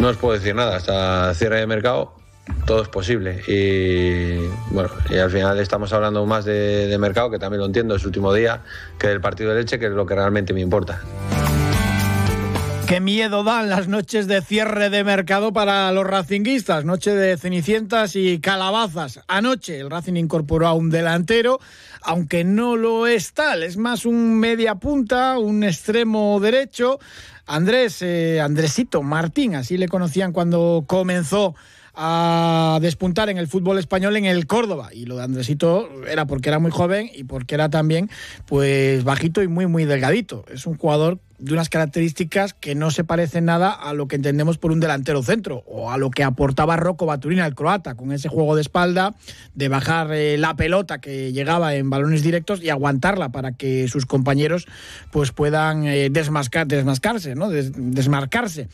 No os puedo decir nada, hasta cierre de mercado todo es posible. Y bueno, y al final estamos hablando más de, mercado, que también lo entiendo, es último día, que del partido de leche, que es lo que realmente me importa. Qué miedo dan las noches de cierre de mercado para los racinguistas, noche de cenicientas y calabazas. Anoche el Racing incorporó a un delantero, aunque no lo es tal, es más un media punta, un extremo derecho. Andrés, eh, Andresito Martín, así le conocían cuando comenzó a despuntar en el fútbol español en el Córdoba. Y lo de Andresito era porque era muy joven y porque era también pues bajito y muy muy delgadito. Es un jugador de unas características que no se parecen nada a lo que entendemos por un delantero centro o a lo que aportaba Rocco Baturina, el croata, con ese juego de espalda, de bajar eh, la pelota que llegaba en balones directos y aguantarla para que sus compañeros pues puedan eh, desmascarse, ¿no? desmarcarse.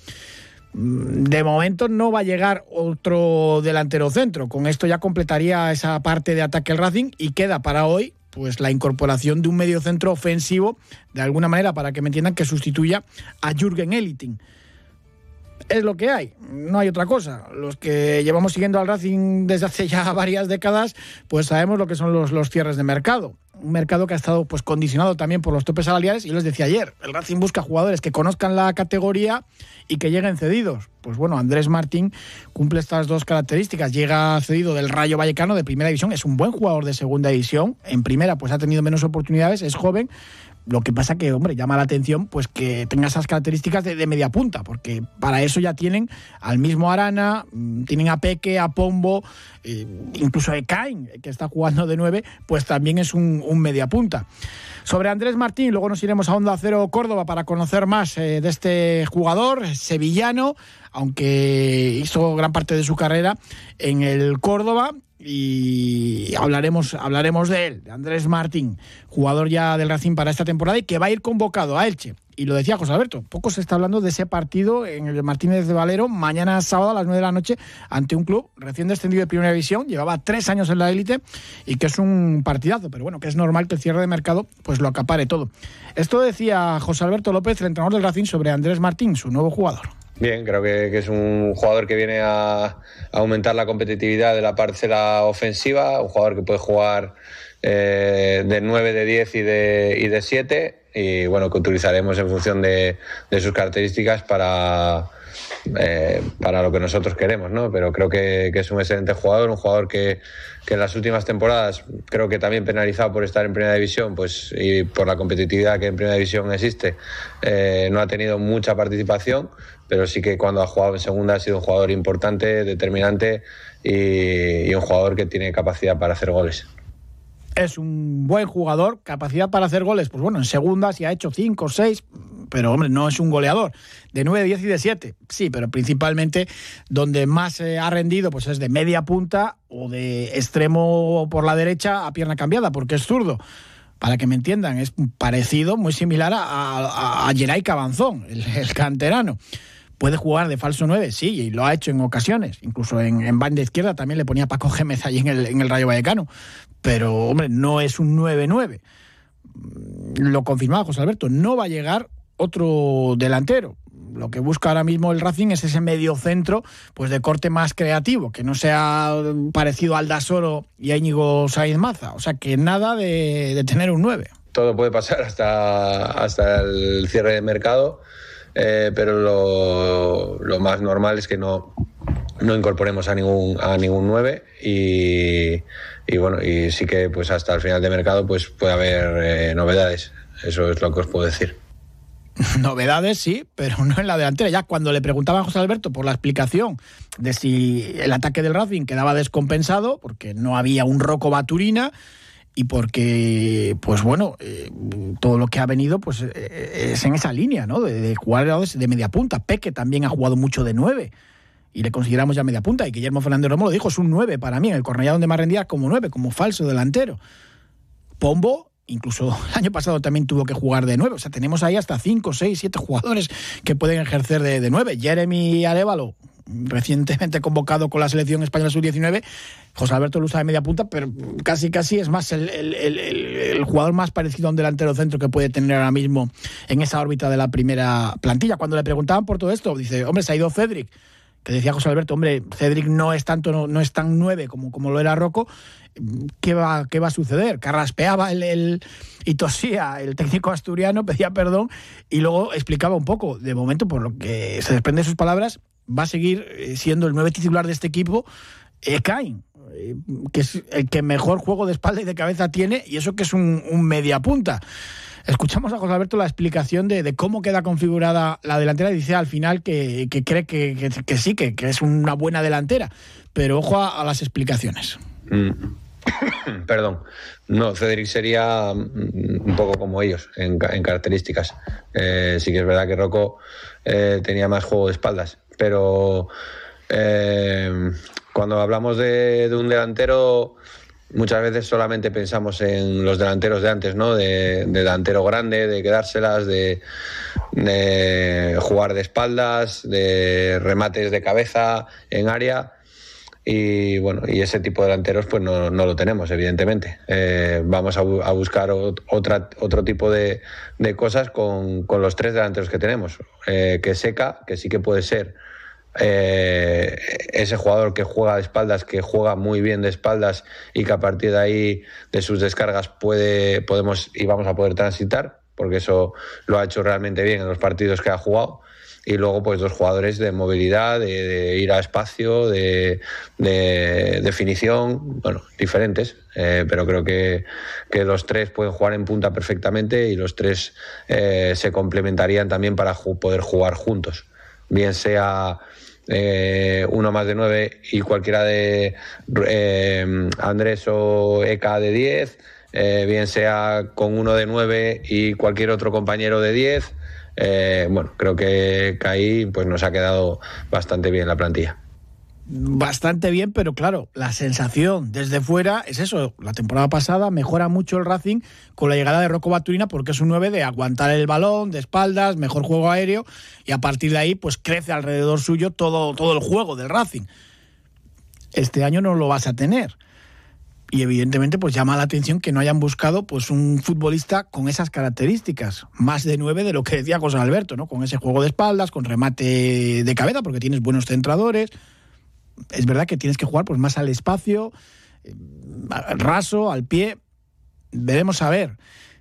De momento no va a llegar otro delantero centro. Con esto ya completaría esa parte de ataque el Racing y queda para hoy pues la incorporación de un medio centro ofensivo, de alguna manera, para que me entiendan, que sustituya a Jürgen Eliting. Es lo que hay, no hay otra cosa. Los que llevamos siguiendo al Racing desde hace ya varias décadas, pues sabemos lo que son los, los cierres de mercado un mercado que ha estado pues condicionado también por los topes salariales y les decía ayer, el Racing busca jugadores que conozcan la categoría y que lleguen cedidos. Pues bueno, Andrés Martín cumple estas dos características. Llega cedido del Rayo Vallecano de primera división, es un buen jugador de segunda división. En primera pues ha tenido menos oportunidades, es joven, lo que pasa que, hombre, llama la atención pues que tenga esas características de, media punta, porque para eso ya tienen al mismo Arana, mm, tienen a Peque, a Pombo, eh, incluso a Ekain, que está jugando de nueve, pues también es un, media punta. Sobre Andrés Martín, luego nos iremos a Onda Cero Córdoba para conocer más eh, de este jugador sevillano, aunque hizo gran parte de su carrera en el Córdoba y hablaremos, hablaremos de él, de Andrés Martín, jugador ya del Racing para esta temporada y que va a ir convocado a Elche. Y lo decía José Alberto, poco se está hablando de ese partido en el Martínez de Valero, mañana sábado a las 9 de la noche, ante un club recién descendido de Primera División, llevaba tres años en la élite y que es un partidazo, pero bueno, que es normal que el cierre de mercado pues lo acapare todo. Esto decía José Alberto López, el entrenador del Racing, sobre Andrés Martín, su nuevo jugador. Bien, creo que, es un jugador que viene a, aumentar la competitividad de la parcela ofensiva, un jugador que puede jugar eh, de 9, de 10 y de, y de 7 y bueno, que utilizaremos en función de, sus características para, eh, para lo que nosotros queremos, ¿no? Pero creo que, es un excelente jugador, un jugador que, en las últimas temporadas creo que también penalizado por estar en primera división, pues y por la competitividad que en primera división existe, eh, no ha tenido mucha participación, pero sí que cuando ha jugado en segunda ha sido un jugador importante, determinante y, un jugador que tiene capacidad para hacer goles es un buen jugador, capacidad para hacer goles, pues bueno, en segunda si ha hecho 5 6, pero hombre, no es un goleador. De 9, 10 y de 7, sí, pero principalmente donde más ha rendido pues es de media punta o de extremo por la derecha a pierna cambiada, porque es zurdo para que me entiendan, es parecido, muy similar a, a, a Cabanzón, el, canterano. Puede jugar de falso 9, sí, y lo ha hecho en ocasiones. Incluso en, en banda izquierda también le ponía Paco Gémez allí en el, en el Rayo Vallecano. Pero, hombre, no es un 9-9. Lo confirmaba José Alberto, no va a llegar otro delantero lo que busca ahora mismo el Racing es ese medio centro pues de corte más creativo, que no sea parecido al Dasoro y a Íñigo Saiz Maza. O sea, que nada de, tener un 9. Todo puede pasar hasta, hasta el cierre de mercado, eh, pero lo, más normal es que no, no incorporemos a ningún, a ningún 9 y, bueno, y sí que pues hasta el final de mercado pues puede haber eh, novedades. Eso es lo que os puedo decir. Novedades, sí, pero no en la delantera. Ya cuando le preguntaba a José Alberto por la explicación de si el ataque del Racing quedaba descompensado, porque no había un roco Baturina y porque, pues bueno, eh, todo lo que ha venido pues eh, es en esa línea, ¿no? De, de jugar de media punta. Peque también ha jugado mucho de nueve y le consideramos ya media punta. Y Guillermo Fernández Romo lo dijo, es un 9 para mí, en el Cornellá donde más rendía como 9, como falso delantero. Pombo incluso el año pasado también tuvo que jugar de 9. O sea, tenemos ahí hasta 5, 6, 7 jugadores que pueden ejercer de, de 9. Jeremy Arevalo, recientemente convocado con la selección española sub-19, José Alberto Lusa de media punta, pero casi casi es más el, el, jugador más parecido a un delantero centro que puede tener ahora mismo en esa órbita de la primera plantilla. Cuando le preguntaban por todo esto, dice, hombre, se ha ido Cedric, que decía José Alberto, hombre, Cedric no es tanto, no, no es tan nueve como, como lo era Rocco, ¿qué va, qué va a suceder? Carraspeaba el, el, y tosía el técnico asturiano, pedía perdón y luego explicaba un poco. De momento, por lo que se desprende de sus palabras, va a seguir eh, siendo el nueve titular de este equipo, Ekain, eh, que es el que mejor juego de espalda y de cabeza tiene, y eso que es un, un media punta. Escuchamos a José Alberto la explicación de, cómo queda configurada la delantera dice al final que, cree que, sí, que, es una buena delantera. Pero ojo a, las explicaciones. Mm. Perdón. No, Cedric sería un poco como ellos en, características. Eh, sí que es verdad que Rocco eh, tenía más juego de espaldas, pero eh, cuando hablamos de, un delantero, muchas veces solamente pensamos en los delanteros de antes, ¿no? De, de delantero grande, de quedárselas, de, de jugar de espaldas, de remates de cabeza en área y bueno, y ese tipo de delanteros pues no, no lo tenemos, evidentemente. Eh, vamos a, buscar otra, otro tipo de, de cosas con, con, los tres delanteros que tenemos. Eh, que Seca, que sí que puede ser eh, ese jugador que juega de espaldas, que juega muy bien de espaldas y que a partir de ahí, de sus descargas, puede, podemos y vamos a poder transitar, porque eso lo ha hecho realmente bien en los partidos que ha jugado. Y luego pues dos jugadores de movilidad, de, ir a espacio, de, de, definición, bueno, diferentes, eh, pero creo que, que, los tres pueden jugar en punta perfectamente y los tres eh, se complementarían también para poder jugar juntos, bien sea eh, uno más de nueve y cualquiera de eh, Andrés o Eka de diez, eh, bien sea con uno de nueve y cualquier otro compañero de diez. Eh, bueno, creo que, que ahí pues nos ha quedado bastante bien la plantilla bastante bien, pero claro, la sensación desde fuera es eso. La temporada pasada mejora mucho el Racing con la llegada de Rocco Baturina porque es un 9 de aguantar el balón, de espaldas, mejor juego aéreo y a partir de ahí pues crece alrededor suyo todo, todo el juego del Racing. Este año no lo vas a tener. Y evidentemente pues llama la atención que no hayan buscado pues un futbolista con esas características, más de nueve de lo que decía José Alberto, ¿no? Con ese juego de espaldas, con remate de cabeza porque tienes buenos centradores, es verdad que tienes que jugar pues más al espacio, al raso, al pie. Debemos saber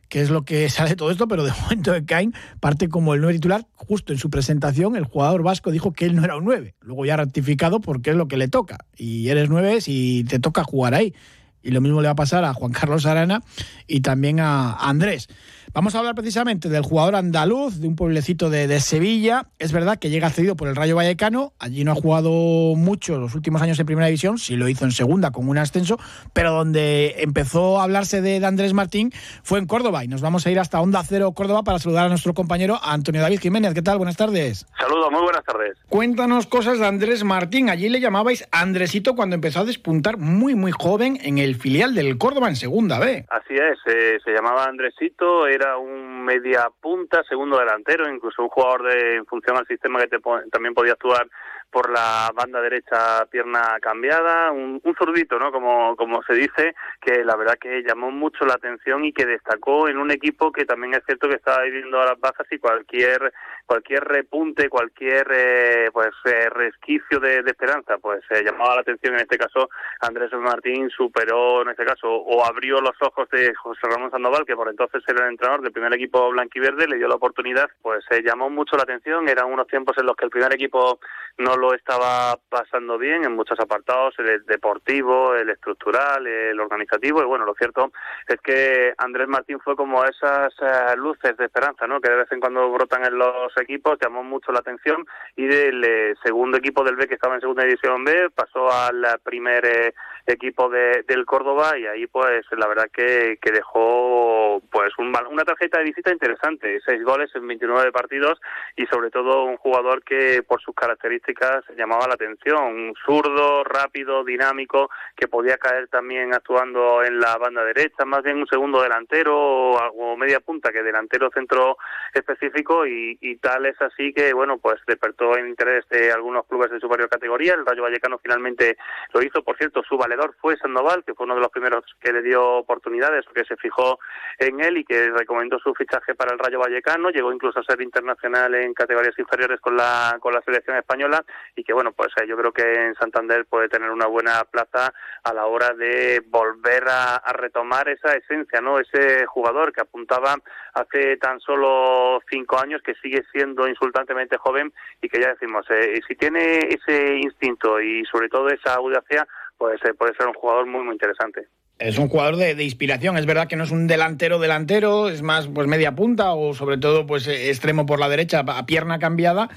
qué es lo que sale de todo esto, pero de momento de Cain parte como el 9 titular. Justo en su presentación, el jugador vasco dijo que él no era un 9. Luego ya ratificado porque es lo que le toca. Y eres 9 si te toca jugar ahí. Y lo mismo le va a pasar a Juan Carlos Arana y también a Andrés. Vamos a hablar precisamente del jugador andaluz, de un pueblecito de, de, Sevilla. Es verdad que llega cedido por el Rayo Vallecano. Allí no ha jugado mucho los últimos años en primera división, sí lo hizo en segunda con un ascenso, pero donde empezó a hablarse de, de, Andrés Martín fue en Córdoba. Y nos vamos a ir hasta Onda Cero Córdoba para saludar a nuestro compañero Antonio David Jiménez. ¿Qué tal? Buenas tardes. Saludos, muy buenas tardes. Cuéntanos cosas de Andrés Martín. Allí le llamabais Andresito cuando empezó a despuntar muy, muy joven en el filial del Córdoba en segunda B. Así es, eh, se llamaba Andresito, era un media punta, segundo delantero, incluso un jugador de en función al sistema que te, también podía actuar por la banda derecha pierna cambiada, un, un, zurdito, ¿no? Como, como se dice, que la verdad que llamó mucho la atención y que destacó en un equipo que también es cierto que estaba viviendo a las bajas y cualquier cualquier repunte, cualquier eh, pues eh, resquicio de, esperanza, pues eh, llamaba la atención en este caso Andrés Martín superó en este caso o abrió los ojos de José Ramón Sandoval, que por entonces era el entrenador del primer equipo blanquiverde, le dio la oportunidad, pues llamó mucho la atención, eran unos tiempos en los que el primer equipo no lo estaba pasando bien en muchos apartados, el deportivo, el estructural, el organizativo, y bueno, lo cierto es que Andrés Martín fue como esas uh, luces de esperanza, ¿no? Que de vez en cuando brotan en los equipos, llamó mucho la atención y del eh, segundo equipo del B que estaba en segunda división B pasó al primer eh, equipo de, del Córdoba y ahí pues la verdad que, que dejó pues un, una tarjeta de visita interesante, seis goles en 29 partidos y sobre todo un jugador que por sus características llamaba, la atención. Zurdo, rápido, dinámico, que podía caer también actuando en la banda derecha, más bien un segundo delantero o, media punta que delantero centro específico y, tal es así que, bueno, pues despertó el interés de algunos clubes de superior categoría. El Rayo Vallecano finalmente lo hizo. Por cierto, su valedor fue Sandoval, que fue uno de los primeros que le dio oportunidades, que se fijó en él y que recomendó su fichaje para el Rayo Vallecano. Llegó incluso a ser internacional en categorías inferiores con la, con la selección española y que, bueno, pues eh, yo creo que en Santander puede tener una buena plaza a la hora de volver a, retomar esa esencia, ¿no? Ese jugador que apuntaba hace tan solo cinco años, que sigue siendo insultantemente joven y que ya decimos, eh, si tiene ese instinto y sobre todo esa audacia, pues eh, puede ser un jugador muy, muy interesante. Es un jugador de, inspiración, es verdad que no es un delantero delantero, es más pues media punta o sobre todo pues eh, extremo por la derecha a pierna cambiada,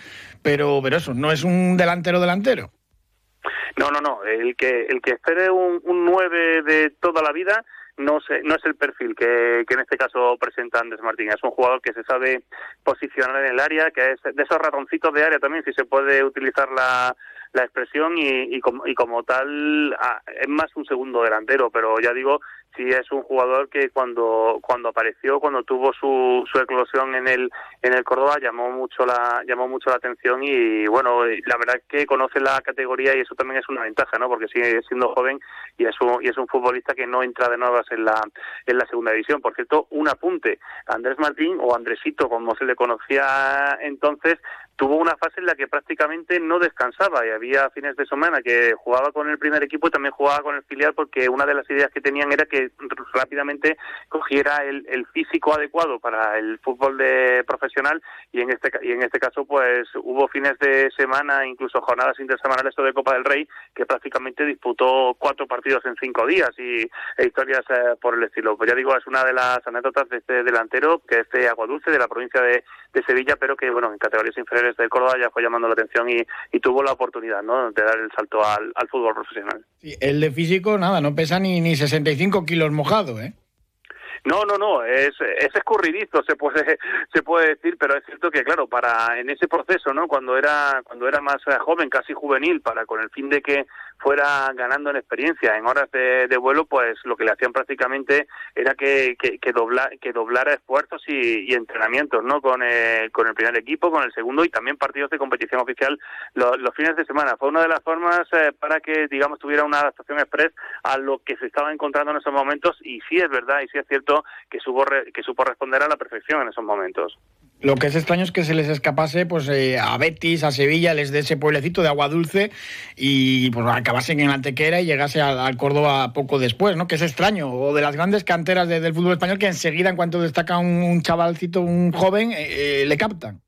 pero pero eso, no es un delantero delantero. No, no, no, el que el que espere un, un 9 de toda la vida no, sé, no es el perfil que, que, en este caso presenta Andrés Martín. Es un jugador que se sabe posicionar en el área, que es de esos ratoncitos de área también, si se puede utilizar la, la expresión y, y, como, y como tal ah, es más un segundo delantero, pero ya digo, sí es un jugador que cuando cuando apareció, cuando tuvo su, su eclosión en el en el Córdoba llamó mucho la llamó mucho la atención y bueno, la verdad es que conoce la categoría y eso también es una ventaja, ¿no? Porque sigue siendo joven y es un y es un futbolista que no entra de nuevas en la en la segunda división. Por cierto, un apunte, Andrés Martín o Andresito como se le conocía entonces tuvo una fase en la que prácticamente no descansaba y había fines de semana que jugaba con el primer equipo y también jugaba con el filial porque una de las ideas que tenían era que rápidamente cogiera el, físico adecuado para el fútbol de profesional y en este y en este caso pues hubo fines de semana incluso jornadas intersemanales de Copa del Rey que prácticamente disputó cuatro partidos en cinco días y e historias eh, por el estilo. Pues ya digo es una de las anécdotas de este delantero que es de Aguadulce de la provincia de Sevilla pero que bueno en categorías inferiores de Córdoba ya fue llamando la atención y, tuvo la oportunidad ¿no? de dar el salto al, fútbol profesional. el de físico, nada, no pesa ni, ni 65 kilos mojado, ¿eh? No, no, no, es, es escurridizo, se puede, se puede decir, pero es cierto que, claro, para en ese proceso, ¿no? Cuando era, cuando era más joven, casi juvenil, para con el fin de que fuera ganando en experiencia en horas de, vuelo, pues lo que le hacían prácticamente era que, que, que, que doblara esfuerzos y, entrenamientos, ¿no? Con, eh, con el primer equipo, con el segundo y también partidos de competición oficial los, fines de semana. Fue una de las formas eh, para que, digamos, tuviera una adaptación express a lo que se estaba encontrando en esos momentos y sí es verdad y sí es cierto que supo, que supo responder a la perfección en esos momentos. Lo que es extraño es que se les escapase pues eh, a Betis, a Sevilla, les de ese pueblecito de agua dulce y pues acabasen en Antequera y llegase al, Córdoba poco después, ¿no? Que es extraño. O de las grandes canteras del fútbol español que enseguida, en cuanto destaca un, chavalcito, un joven, eh, eh, le captan.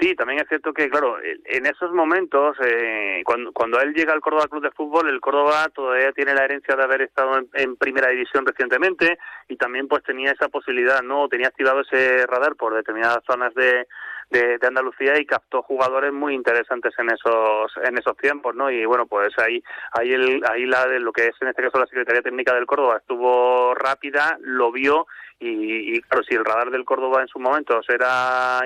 Sí, también es cierto que, claro, en esos momentos, eh, cuando, cuando él llega al Córdoba Club de Fútbol, el Córdoba todavía tiene la herencia de haber estado en, primera división recientemente y también pues tenía esa posibilidad, ¿no? Tenía activado ese radar por determinadas zonas de, de, Andalucía y captó jugadores muy interesantes en esos en esos tiempos, ¿no? Y bueno, pues ahí ahí el ahí la de lo que es en este caso la Secretaría Técnica del Córdoba estuvo rápida, lo vio y, claro, si el radar del Córdoba en sus momentos era,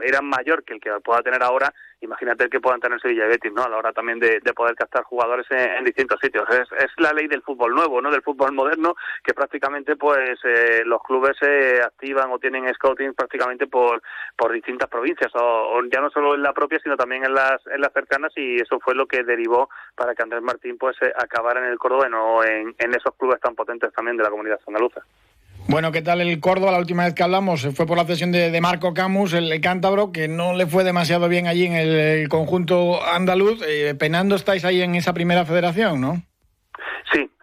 era mayor que el que pueda tener ahora, imagínate el que puedan tener Sevilla y Betis, ¿no? A la hora también de, poder captar jugadores en, distintos sitios. Es, es, la ley del fútbol nuevo, ¿no? Del fútbol moderno, que prácticamente pues eh, los clubes se activan o tienen scouting prácticamente por, por distintas provincias, o, ya no solo en la propia, sino también en las, en las cercanas, y eso fue lo que derivó para que Andrés Martín pues eh, acabara en el Córdoba, no en, en esos clubes tan potentes también de la comunidad andaluza. Bueno, ¿qué tal el Córdoba? La última vez que hablamos fue por la cesión de, Marco Camus, el, cántabro, que no le fue demasiado bien allí en el, conjunto andaluz. Eh, penando estáis ahí en esa primera federación, ¿no?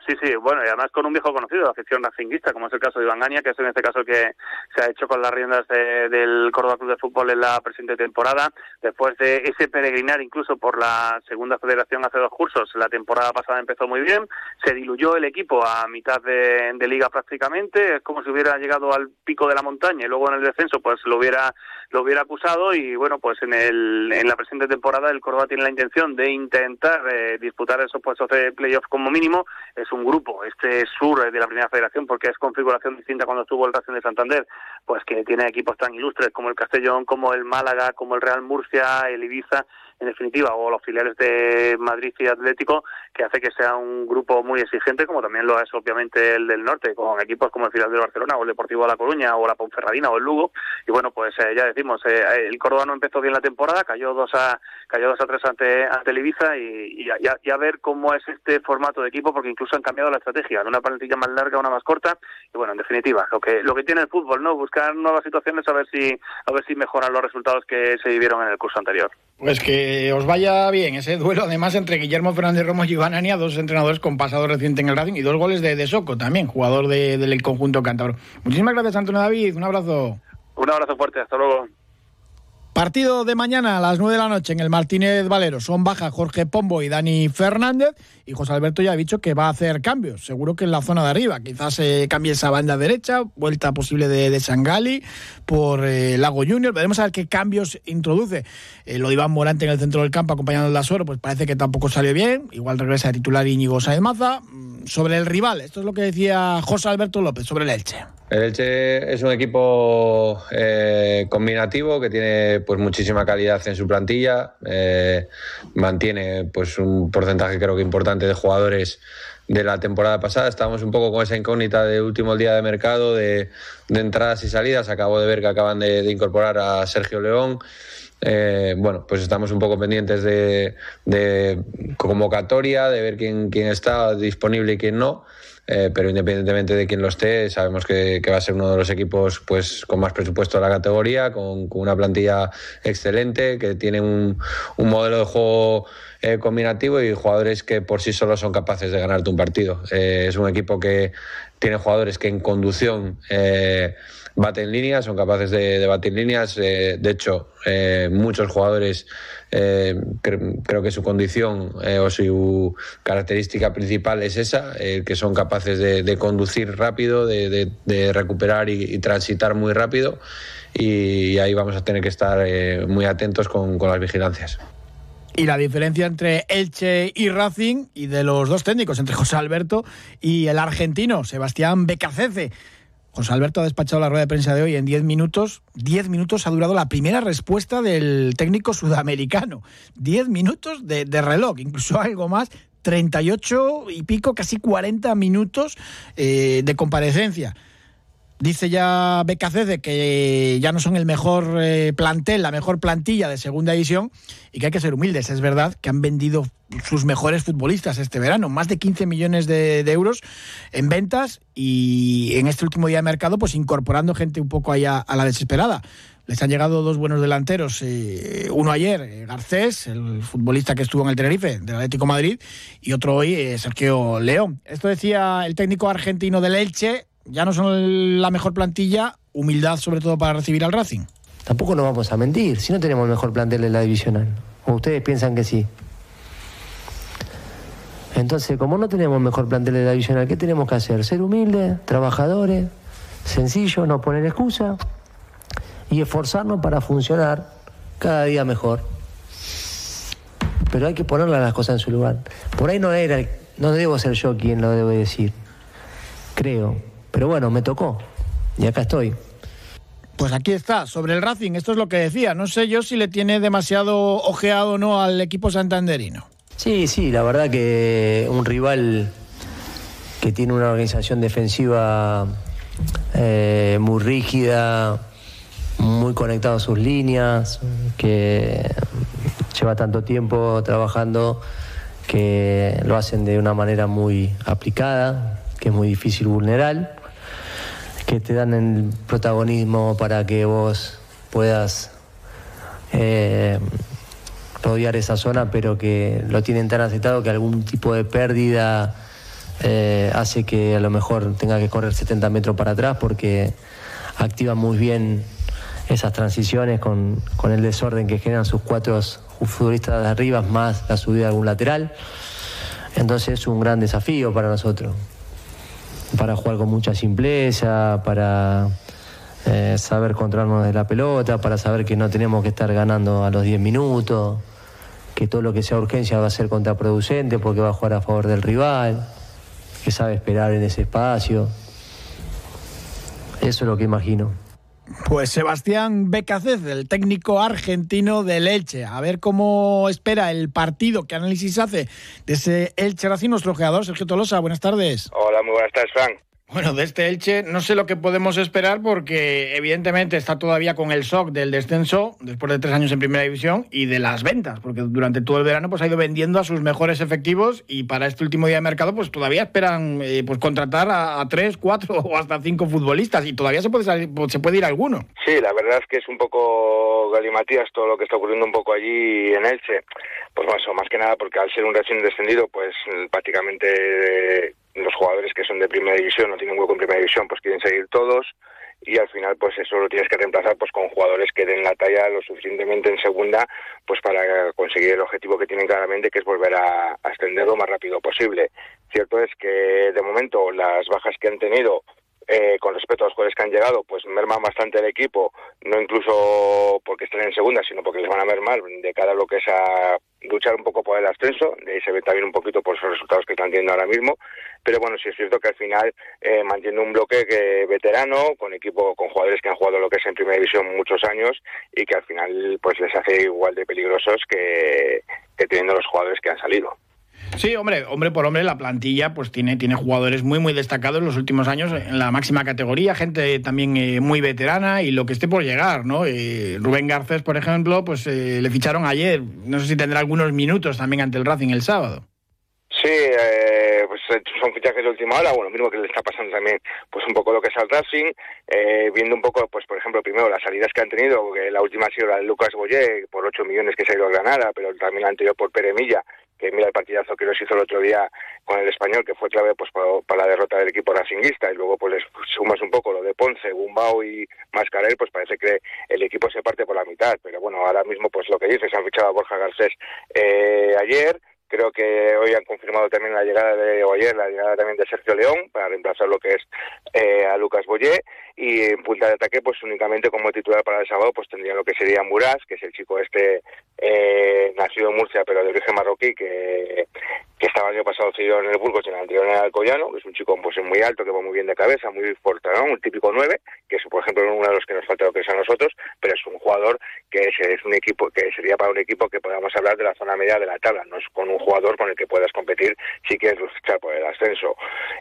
Sí, Sí, bueno, y además con un viejo conocido de afición racinguista, como es el caso de Iván Gaña, que es en este caso que se ha hecho con las riendas del Córdoba Club de Fútbol en la presente temporada, después de ese peregrinar incluso por la segunda federación hace dos cursos. La temporada pasada empezó muy bien, se diluyó el equipo a mitad de, liga prácticamente, es como si hubiera llegado al pico de la montaña y luego en el descenso pues lo hubiera lo hubiera acusado y bueno, pues en el en la presente temporada el Córdoba tiene la intención de intentar eh, disputar esos puestos de playoff como mínimo, es un grupo, este sur de la Primera Federación, porque es configuración distinta cuando estuvo el Racing de Santander, pues que tiene equipos tan ilustres como el Castellón, como el Málaga, como el Real Murcia, el Ibiza, en definitiva, o los filiales de Madrid y Atlético, que hace que sea un grupo muy exigente, como también lo es obviamente el del norte, con equipos como el Filial de Barcelona o el Deportivo de La Coruña o la Ponferradina o el Lugo. Y bueno, pues eh, ya decimos, eh, el Córdoba no empezó bien la temporada, cayó dos a cayó dos a tres ante, ante el Ibiza y, y, a, ver cómo es este formato de equipo, porque incluso han cambiado la estrategia, de una plantilla más larga a una más corta. Y bueno, en definitiva, lo que lo que tiene el fútbol, ¿no? Buscar nuevas situaciones a ver si a ver si mejoran los resultados que se vivieron en el curso anterior. Pues que os vaya bien ese duelo, además, entre Guillermo Fernández Romo y Iván Ania, dos entrenadores con pasado reciente en el Racing y dos goles de, de Soco también, jugador del conjunto cántabro. Muchísimas gracias, Antonio David. Un abrazo. Un abrazo fuerte. Hasta luego. Partido de mañana a las 9 de la noche en el Martínez Valero. Son baja Jorge Pombo y Dani Fernández. Y José Alberto ya ha dicho que va a hacer cambios. Seguro que en la zona de arriba. Quizás se cambie esa banda derecha. Vuelta posible de, de Sangali por eh, Lago Junior. Veremos a ver qué cambios introduce. Eh, lo de Iván Morante en el centro del campo acompañando al Lasoro, pues parece que tampoco salió bien. Igual regresa a titular Íñigo Saez Maza. Mm, sobre el rival, esto es lo que decía José Alberto López sobre el Elche. El Elche es un equipo eh, combinativo que tiene pues muchísima calidad en su plantilla, eh, mantiene pues un porcentaje creo que importante de jugadores de la temporada pasada. Estábamos un poco con esa incógnita de último día de mercado, de, entradas y salidas. Acabo de ver que acaban de, incorporar a Sergio León. Eh, bueno, pues estamos un poco pendientes de, de convocatoria, de ver quién está disponible y quién no. Eh, pero independientemente de quién lo esté, sabemos que, va a ser uno de los equipos pues, con más presupuesto de la categoría, con, una plantilla excelente, que tiene un, modelo de juego eh, combinativo y jugadores que por sí solos son capaces de ganarte un partido. Eh, es un equipo que tiene jugadores que en conducción baten líneas, son capaces de, batir líneas. de hecho, muchos jugadores eh, creo que su condición eh, o su característica principal es esa, eh, que son capaces de, conducir rápido, de, recuperar y, transitar muy rápido. Y, ahí vamos a tener que estar muy atentos con las vigilancias. Y la diferencia entre Elche y Racing y de los dos técnicos, entre José Alberto y el argentino Sebastián Becacece. José Alberto ha despachado la rueda de prensa de hoy en 10 minutos. 10 minutos ha durado la primera respuesta del técnico sudamericano. 10 minutos de, reloj, incluso algo más. 38 y pico, casi 40 minutos eh, de comparecencia. Dice ya de que ya no son el mejor eh, plantel, la mejor plantilla de segunda división y que hay que ser humildes. Es verdad que han vendido sus mejores futbolistas este verano, más de 15 millones de, euros en ventas y en este último día de mercado, pues incorporando gente un poco allá a la desesperada. Les han llegado dos buenos delanteros, eh, uno ayer, eh, Garcés, el futbolista que estuvo en el Tenerife del Atlético Madrid, y otro hoy, Sergio León. Esto decía el técnico argentino del Elche, ya no son la mejor plantilla, humildad sobre todo para recibir al Racing. Tampoco nos vamos a mentir, si no tenemos el mejor plantel de la divisional. ¿O ustedes piensan que sí? Entonces, como no tenemos mejor plantel de la divisional, ¿qué tenemos que hacer? Ser humildes, trabajadores, sencillos, no poner excusa y esforzarnos para funcionar cada día mejor. Pero hay que ponerle las cosas en su lugar. Por ahí no era, no debo ser yo quien lo debo decir. Creo. Pero bueno, me tocó. Y acá estoy. Pues aquí está, sobre el Racing, esto es lo que decía. No sé yo si le tiene demasiado ojeado o no al equipo santanderino. Sí, sí, la verdad que un rival que tiene una organización defensiva eh, muy rígida, muy conectado a sus líneas, que lleva tanto tiempo trabajando que lo hacen de una manera muy aplicada, que es muy difícil vulnerar que te dan el protagonismo para que vos puedas eh, rodear esa zona, pero que lo tienen tan aceptado que algún tipo de pérdida eh, hace que a lo mejor tenga que correr 70 metros para atrás porque activa muy bien esas transiciones con, con el desorden que generan sus cuatro futbolistas de arriba, más la subida de algún lateral. Entonces es un gran desafío para nosotros para jugar con mucha simpleza, para eh, saber controlarnos de la pelota, para saber que no tenemos que estar ganando a los 10 minutos, que todo lo que sea urgencia va a ser contraproducente porque va a jugar a favor del rival, que sabe esperar en ese espacio. Eso es lo que imagino. Pues Sebastián Becacez, el técnico argentino del Elche. A ver cómo espera el partido, qué análisis hace de ese Elche Racing, nuestro jugador Sergio Tolosa. Buenas tardes. Hola, muy buenas tardes, Frank. Bueno, de este Elche no sé lo que podemos esperar porque evidentemente está todavía con el shock del descenso después de tres años en primera división y de las ventas, porque durante todo el verano pues ha ido vendiendo a sus mejores efectivos y para este último día de mercado pues todavía esperan eh, pues contratar a, tres, cuatro o hasta cinco futbolistas y todavía se puede salir, pues, se puede ir alguno. Sí, la verdad es que es un poco galimatías todo lo que está ocurriendo un poco allí en Elche. Pues bueno, más que nada porque al ser un recién descendido pues prácticamente los jugadores que son de primera división no tienen hueco en primera división, pues quieren seguir todos y al final pues eso lo tienes que reemplazar pues con jugadores que den la talla lo suficientemente en segunda pues para conseguir el objetivo que tienen claramente que es volver a, a extender lo más rápido posible. Cierto es que de momento las bajas que han tenido eh, con respecto a los jugadores que han llegado, pues merman bastante el equipo, no incluso porque estén en segunda, sino porque les van a mermar de cara a lo que es a luchar un poco por el ascenso, de ahí se ve también un poquito por esos resultados que están teniendo ahora mismo, pero bueno, sí es cierto que al final eh, mantiene un bloque que veterano, con equipo, con jugadores que han jugado lo que es en primera división muchos años y que al final pues les hace igual de peligrosos que, que teniendo los jugadores que han salido. Sí, hombre, hombre por hombre, la plantilla pues tiene, tiene jugadores muy, muy destacados en los últimos años en la máxima categoría, gente también eh, muy veterana y lo que esté por llegar, ¿no? Eh, Rubén Garcés, por ejemplo, pues eh, le ficharon ayer, no sé si tendrá algunos minutos también ante el Racing el sábado. Sí, pues son fichajes de última hora, bueno, mismo que le está pasando también pues un poco lo que es al Racing, viendo un poco, pues por ejemplo, primero las salidas que han tenido, que la última ha sido la de Lucas Boyé, por 8 millones que se ha ido a Granada, pero también la anterior por Pere Milla, que mira el partidazo que nos hizo el otro día con el español, que fue clave pues para, la derrota del equipo racinguista, y luego pues les sumas un poco lo de Ponce, Gumbao y Mascarel, pues parece que el equipo se parte por la mitad, pero bueno, ahora mismo pues lo que dices, han fichado a Borja Garcés eh, ayer, Creo que hoy han confirmado también la llegada de, o ayer, la llegada también de Sergio León para reemplazar lo que es eh, a Lucas Boyé. Y en punta de ataque, pues únicamente como titular para el sábado, pues tendría lo que sería Muras, que es el chico este eh, nacido en Murcia, pero de origen marroquí, que, que estaba el año pasado cedido en el Burgos y en el anterior en el Alcoyano, que es un chico pues muy alto, que va muy bien de cabeza, muy fuerte, ¿no? un típico 9, que es por ejemplo uno de los que nos falta lo que es a nosotros, pero es un jugador que es, es un equipo que sería para un equipo que podamos hablar de la zona media de la tabla, no es con un jugador con el que puedas competir si quieres luchar por el ascenso.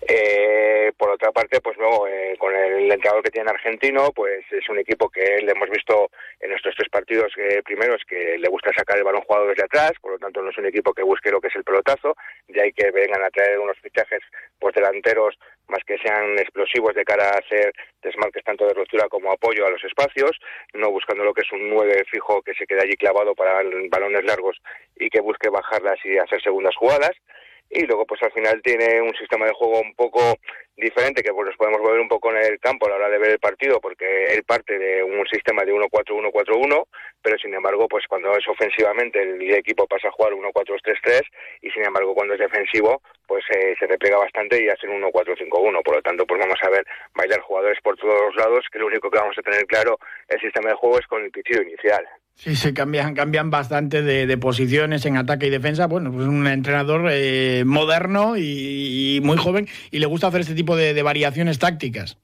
Eh, por otra parte, pues luego, eh, con el entrenador que tiene argentino, pues es un equipo que le hemos visto en nuestros tres partidos eh, primeros que le gusta sacar el balón jugado desde atrás, por lo tanto no es un equipo que busque lo que es el pelotazo, de ahí que vengan a traer unos fichajes pues delanteros más que sean explosivos de cara a hacer desmarques tanto de ruptura como apoyo a los espacios, no buscando lo que es un 9 fijo que se quede allí clavado para balones largos y que busque bajarlas y hacer segundas jugadas y luego pues al final tiene un sistema de juego un poco diferente que pues nos podemos volver un poco en el campo a la hora de ver el partido porque él parte de un sistema de 1-4-1-4-1 pero sin embargo pues cuando es ofensivamente el equipo pasa a jugar 1-4-3-3 y sin embargo cuando es defensivo pues eh, se repliega bastante y hacen 1-4-5-1 por lo tanto pues vamos a ver bailar jugadores por todos los lados que lo único que vamos a tener claro el sistema de juego es con el pichido inicial Sí, se cambian, cambian bastante de, posiciones en ataque y defensa. Bueno, pues un entrenador eh, moderno y, muy joven y le gusta hacer este tipo de, variaciones tácticas.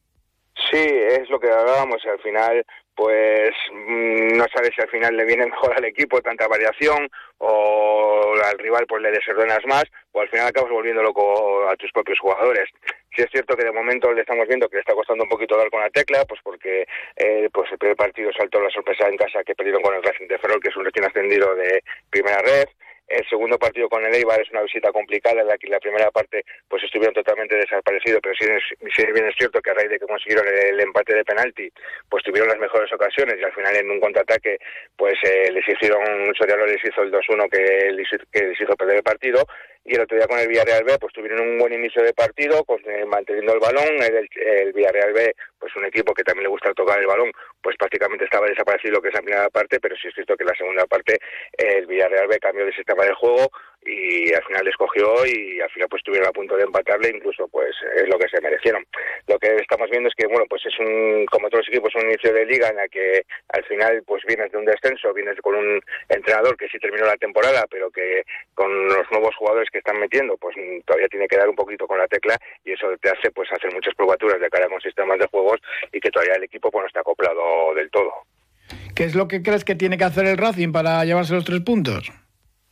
Sí, es lo que hablábamos. Al final, pues mm, no sabes si al final le viene mejor al equipo tanta variación o al rival pues le desordenas más o al final acabas volviendo loco a tus propios jugadores. Sí es cierto que de momento le estamos viendo que le está costando un poquito dar con la tecla, pues porque eh, pues el primer partido saltó la sorpresa en casa que perdieron con el Racing de Ferrol, que es un recién ascendido de primera red. El segundo partido con el Eibar es una visita complicada, en la que la primera parte pues estuvieron totalmente desaparecidos, pero sí, es, bien es cierto que a raíz de que consiguieron el, empate de penalti, pues tuvieron las mejores ocasiones y al final en un contraataque pues eh, les hicieron, Soriano les hizo el 2-1 que que les hizo perder el partido y el otro día con el Villarreal B pues tuvieron un buen inicio de partido con, eh, manteniendo el balón el, el, Villarreal B pues un equipo que también le gusta tocar el balón pues prácticamente estaba desaparecido lo que es la primera parte pero sí es cierto que en la segunda parte el Villarreal B cambió de sistema de juego y al final escogió y al final pues estuvieron a punto de empatarle, incluso pues es lo que se merecieron. Lo que estamos viendo es que bueno pues es un como todos los equipos un inicio de liga en la que al final pues vienes de un descenso, vienes con un entrenador que sí terminó la temporada, pero que con los nuevos jugadores que están metiendo pues todavía tiene que dar un poquito con la tecla y eso te hace pues hacer muchas probaturas de cara con sistemas de juegos y que todavía el equipo pues no está acoplado del todo. ¿Qué es lo que crees que tiene que hacer el Racing para llevarse los tres puntos?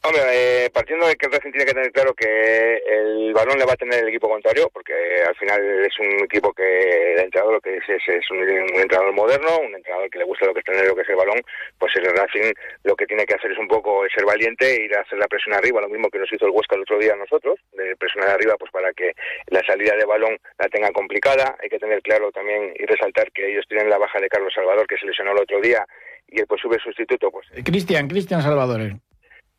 Hombre, eh, partiendo de que el Racing tiene que tener claro que el balón le va a tener el equipo contrario, porque al final es un equipo que el entrenador lo que dice es, un, entrenador moderno, un entrenador que le gusta lo que es tener lo que es el balón, pues el Racing lo que tiene que hacer es un poco ser valiente e ir a hacer la presión arriba, lo mismo que nos hizo el Huesca el otro día a nosotros, de presionar arriba pues para que la salida de balón la tengan complicada, hay que tener claro también y resaltar que ellos tienen la baja de Carlos Salvador que se lesionó el otro día y el posible sustituto pues Cristian, Cristian Salvador.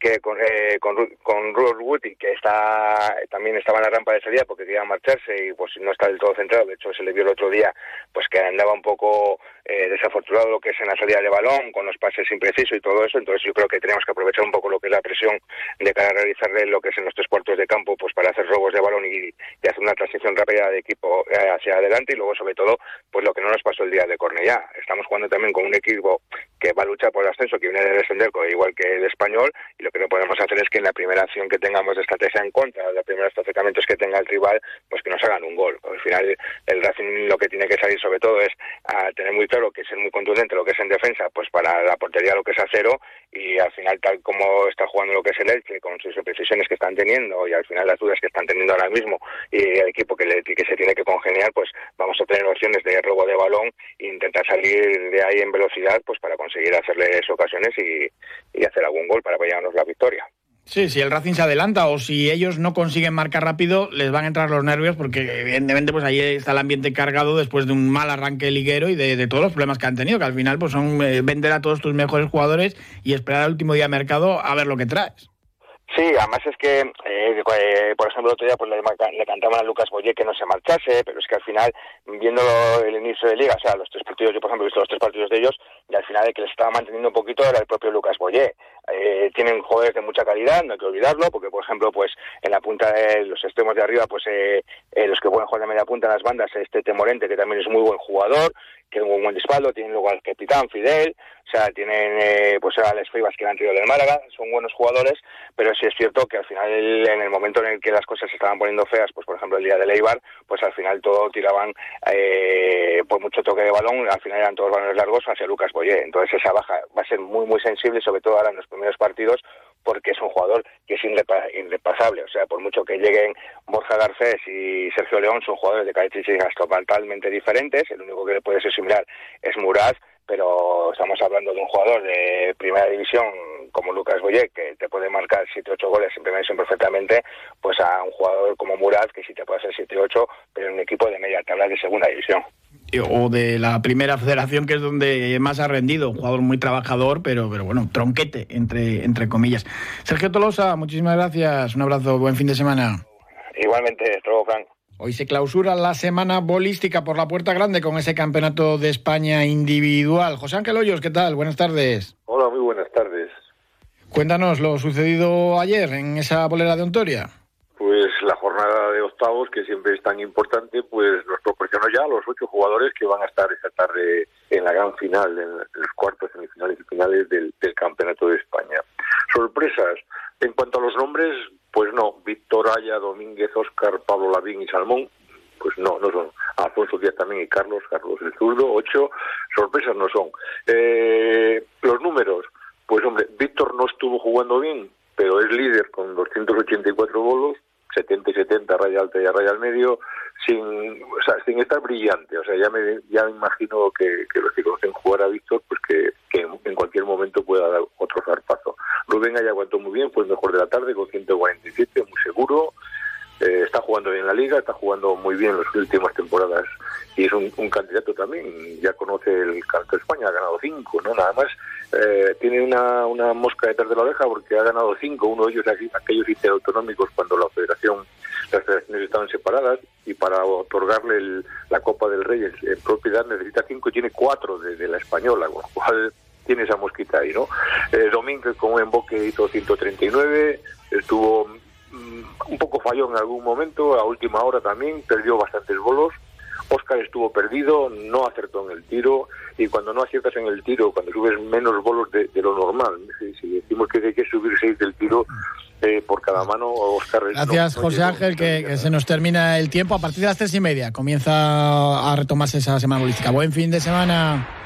Que con, eh, con, con Woody, que está también estaba en la rampa de salida porque quería marcharse y pues no está del todo centrado, de hecho se le vio el otro día pues que andaba un poco eh, desafortunado lo que es en la salida de balón, con los pases imprecisos y todo eso, entonces yo creo que tenemos que aprovechar un poco lo que es la presión de cara a realizarle lo que es en los tres puertos de campo pues para hacer robos de balón y, y hacer una transición rápida de equipo eh, hacia adelante y luego sobre todo pues lo que no nos pasó el día de Cornellá, estamos jugando también con un equipo que va a luchar por el ascenso, que viene de descender igual que el español y lo que podemos hacer es que en la primera acción que tengamos de estrategia en contra, los primeros acercamientos que tenga el rival, pues que nos hagan un gol. Al final el Racing lo que tiene que salir sobre todo es a tener muy claro que es muy contundente lo que es en defensa, pues para la portería lo que es a cero y al final tal como está jugando lo que es el Elche con sus imprecisiones que están teniendo y al final las dudas que están teniendo ahora mismo y el equipo que, le, que se tiene que congeniar, pues vamos a tener opciones de robo de balón e intentar salir de ahí en velocidad pues para conseguir hacerles ocasiones y, y hacer algún gol para llevarnos la victoria. Sí, si el Racing se adelanta o si ellos no consiguen marcar rápido, les van a entrar los nervios porque evidentemente pues ahí está el ambiente cargado después de un mal arranque liguero y de, todos los problemas que han tenido, que al final pues son eh, vender a todos tus mejores jugadores y esperar al último día de mercado a ver lo que traes. Sí, además es que, eh, eh, por ejemplo, el otro día pues, le, cantaban a Lucas Boyer que no se marchase, pero es que al final, viendo el inicio de liga, o sea, los tres partidos, yo por ejemplo he visto los tres partidos de ellos, y al final el que les estaba manteniendo un poquito era el propio Lucas Boyer. Eh, tienen jugadores de mucha calidad, no hay que olvidarlo, porque por ejemplo, pues en la punta de los extremos de arriba, pues los que pueden jugar de media punta en las bandas, este Temorente, que también es muy buen jugador, tiene un buen espaldo, tienen luego al capitán Fidel, o sea, tienen eh, pues a Les Fibas que han traído del Málaga, son buenos jugadores, pero sí es cierto que al final en el momento en el que las cosas se estaban poniendo feas, pues por ejemplo el día de Leibar, pues al final todo tiraban eh, por mucho toque de balón, al final eran todos balones largos hacia Lucas Boyé, entonces esa baja va a ser muy muy sensible, sobre todo ahora en los primeros partidos, porque es un jugador que es irrepasable. O sea, por mucho que lleguen Borja Garcés y Sergio León, son jugadores de características totalmente diferentes. El único que le puede ser similar es Murat, pero estamos hablando de un jugador de primera división como Lucas Boyé, que te puede marcar 7-8 goles en primera división perfectamente, pues a un jugador como Murat, que sí te puede hacer 7-8, pero en un equipo de media tabla de segunda división o de la primera federación, que es donde más ha rendido, un jugador muy trabajador, pero, pero bueno, tronquete, entre, entre comillas. Sergio Tolosa, muchísimas gracias, un abrazo, buen fin de semana. Igualmente, hasta Frank. Hoy se clausura la semana bolística por la puerta grande con ese campeonato de España individual. José Ángel Hoyos, ¿qué tal? Buenas tardes. Hola, muy buenas tardes. Cuéntanos lo sucedido ayer en esa bolera de Ontoria pues la jornada de octavos, que siempre es tan importante, pues nos proporcionó ya los ocho jugadores que van a estar esta tarde en la gran final, en los cuartos, semifinales y finales del, Campeonato de España. Sorpresas. En cuanto a los nombres, pues no. Víctor Aya, Domínguez, Oscar, Pablo Lavín y Salmón, pues no, no son. Alfonso Díaz también y Carlos, Carlos el zurdo, ocho. Sorpresas no son. Eh, los números, pues hombre, Víctor no estuvo jugando bien, pero es líder con 284 bolos, 70 y 70 raya alta y raya al medio, sin, o sea, sin estar brillante. O sea, ya me, ya me imagino que, los que conocen jugar a Víctor, pues que, en cualquier momento pueda dar otro zarpazo. Rubén ya aguantó muy bien, fue el mejor de la tarde con 147, muy seguro. Eh, está jugando bien la liga, está jugando muy bien las últimas temporadas y es un, candidato también. Ya conoce el de España, ha ganado cinco, ¿no? Nada más eh, tiene una, una mosca detrás de la oreja porque ha ganado cinco, uno de ellos aquellos autonómicos cuando la federación, las federaciones estaban separadas para otorgarle la Copa del Rey en, propiedad necesita cinco y tiene cuatro de, la española, con lo cual tiene esa mosquita ahí, ¿no? Eh, Domínguez con un emboque hizo 139, estuvo mm, un poco falló en algún momento, a última hora también, perdió bastantes bolos. Oscar estuvo perdido, no acertó en el tiro y cuando no aciertas en el tiro, cuando subes menos bolos de, lo normal, si, decimos que hay que subir seis del tiro eh, por cada mano, Oscar. Gracias, José Ángel, que, se nos termina el tiempo. A partir de las tres y media comienza a retomarse esa semana holística. Buen fin de semana.